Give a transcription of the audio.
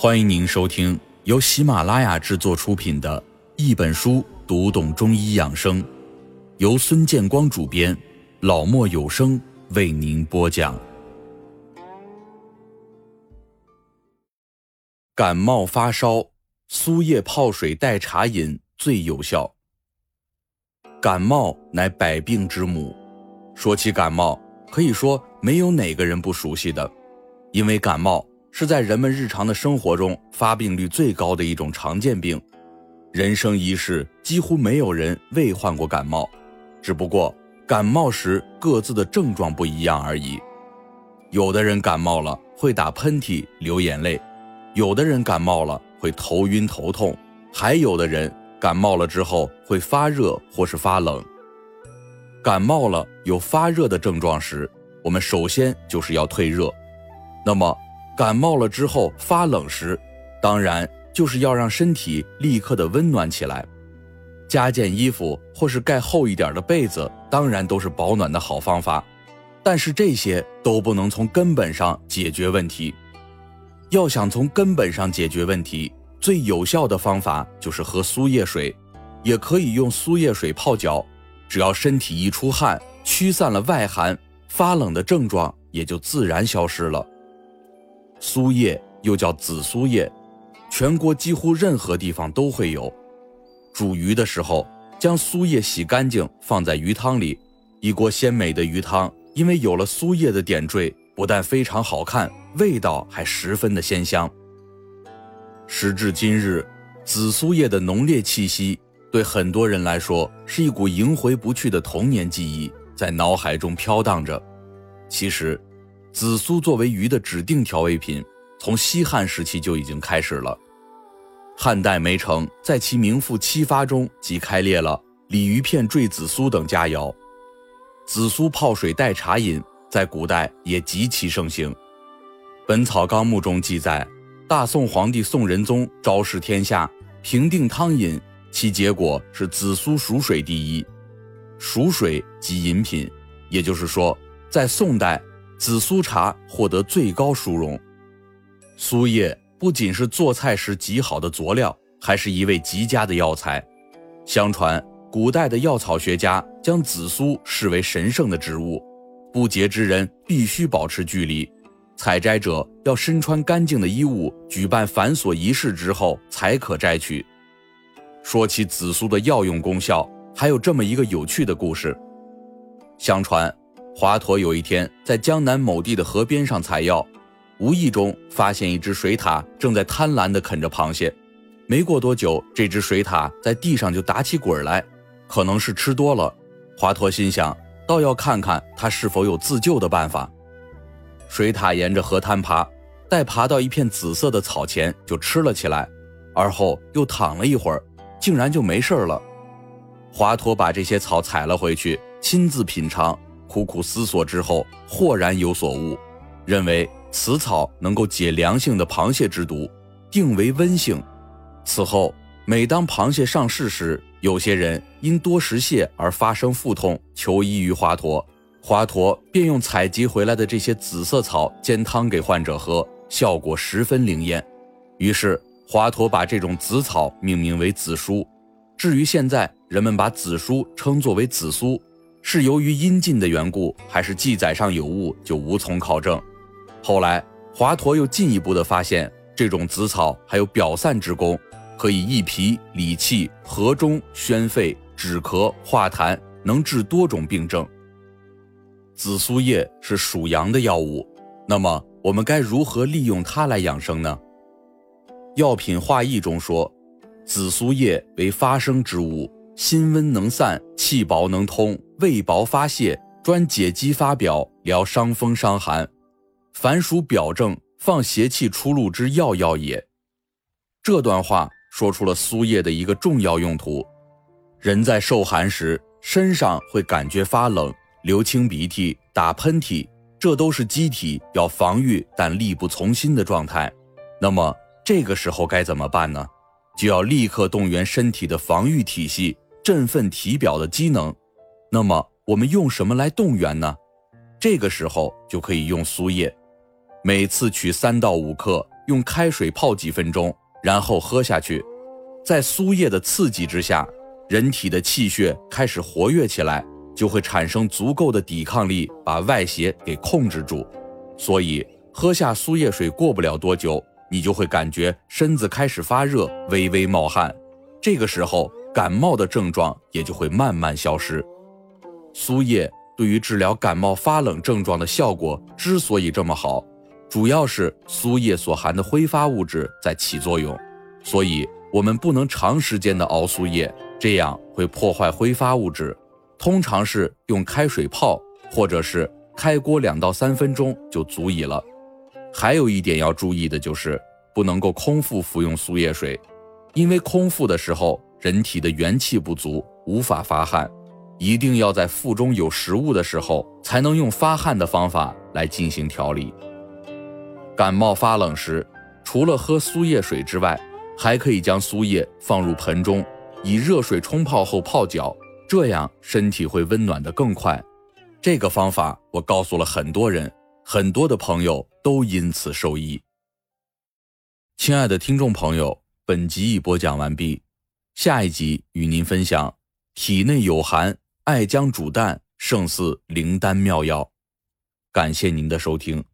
欢迎您收听由喜马拉雅制作出品的《一本书读懂中医养生》，由孙建光主编，老莫有声为您播讲。感冒发烧，苏叶泡水代茶饮最有效。感冒乃百病之母，说起感冒，可以说没有哪个人不熟悉的，因为感冒。是在人们日常的生活中发病率最高的一种常见病，人生一世几乎没有人未患过感冒，只不过感冒时各自的症状不一样而已。有的人感冒了会打喷嚏、流眼泪，有的人感冒了会头晕头痛，还有的人感冒了之后会发热或是发冷。感冒了有发热的症状时，我们首先就是要退热，那么。感冒了之后发冷时，当然就是要让身体立刻的温暖起来，加件衣服或是盖厚一点的被子，当然都是保暖的好方法。但是这些都不能从根本上解决问题。要想从根本上解决问题，最有效的方法就是喝苏叶水，也可以用苏叶水泡脚。只要身体一出汗，驱散了外寒，发冷的症状也就自然消失了。苏叶又叫紫苏叶，全国几乎任何地方都会有。煮鱼的时候，将苏叶洗干净，放在鱼汤里，一锅鲜美的鱼汤，因为有了苏叶的点缀，不但非常好看，味道还十分的鲜香。时至今日，紫苏叶的浓烈气息，对很多人来说是一股萦回不去的童年记忆，在脑海中飘荡着。其实。紫苏作为鱼的指定调味品，从西汉时期就已经开始了。汉代梅城在其名副《七发》中即开列了鲤鱼片坠紫苏等佳肴。紫苏泡水代茶饮，在古代也极其盛行。《本草纲目》中记载，大宋皇帝宋仁宗昭示天下，平定汤饮，其结果是紫苏熟水第一。熟水即饮品，也就是说，在宋代。紫苏茶获得最高殊荣，苏叶不仅是做菜时极好的佐料，还是一味极佳的药材。相传，古代的药草学家将紫苏视为神圣的植物，不洁之人必须保持距离，采摘者要身穿干净的衣物，举办繁琐仪式之后才可摘取。说起紫苏的药用功效，还有这么一个有趣的故事：相传。华佗有一天在江南某地的河边上采药，无意中发现一只水獭正在贪婪地啃着螃蟹。没过多久，这只水獭在地上就打起滚来，可能是吃多了。华佗心想，倒要看看它是否有自救的办法。水獭沿着河滩爬，待爬到一片紫色的草前，就吃了起来，而后又躺了一会儿，竟然就没事了。华佗把这些草采了回去，亲自品尝。苦苦思索之后，豁然有所悟，认为此草能够解凉性的螃蟹之毒，定为温性。此后，每当螃蟹上市时，有些人因多食蟹而发生腹痛，求医于华佗，华佗便用采集回来的这些紫色草煎汤给患者喝，效果十分灵验。于是，华佗把这种紫草命名为紫苏。至于现在人们把紫苏称作为紫苏。是由于阴尽的缘故，还是记载上有误，就无从考证。后来华佗又进一步的发现，这种紫草还有表散之功，可以益脾理气、和中宣肺、止咳化痰，能治多种病症。紫苏叶是属阳的药物，那么我们该如何利用它来养生呢？《药品化义》中说，紫苏叶为发生之物。心温能散，气薄能通，胃薄发泄，专解肌发表，疗伤风伤寒。凡属表症，放邪气出路之要药也。这段话说出了苏叶的一个重要用途。人在受寒时，身上会感觉发冷，流清鼻涕，打喷嚏，这都是机体要防御但力不从心的状态。那么这个时候该怎么办呢？就要立刻动员身体的防御体系。振奋体表的机能，那么我们用什么来动员呢？这个时候就可以用苏叶，每次取三到五克，用开水泡几分钟，然后喝下去。在苏叶的刺激之下，人体的气血开始活跃起来，就会产生足够的抵抗力，把外邪给控制住。所以，喝下苏叶水过不了多久，你就会感觉身子开始发热，微微冒汗。这个时候，感冒的症状也就会慢慢消失。苏叶对于治疗感冒发冷症状的效果之所以这么好，主要是苏叶所含的挥发物质在起作用，所以我们不能长时间的熬苏叶，这样会破坏挥发物质。通常是用开水泡，或者是开锅两到三分钟就足以了。还有一点要注意的就是，不能够空腹服用苏叶水，因为空腹的时候人体的元气不足，无法发汗，一定要在腹中有食物的时候，才能用发汗的方法来进行调理。感冒发冷时，除了喝苏叶水之外，还可以将苏叶放入盆中，以热水冲泡后泡脚，这样身体会温暖得更快。这个方法我告诉了很多人，很多的朋友都因此受益。亲爱的听众朋友，本集已播讲完毕，下一集与您分享体内有寒，艾姜煮蛋胜似灵丹妙药。感谢您的收听。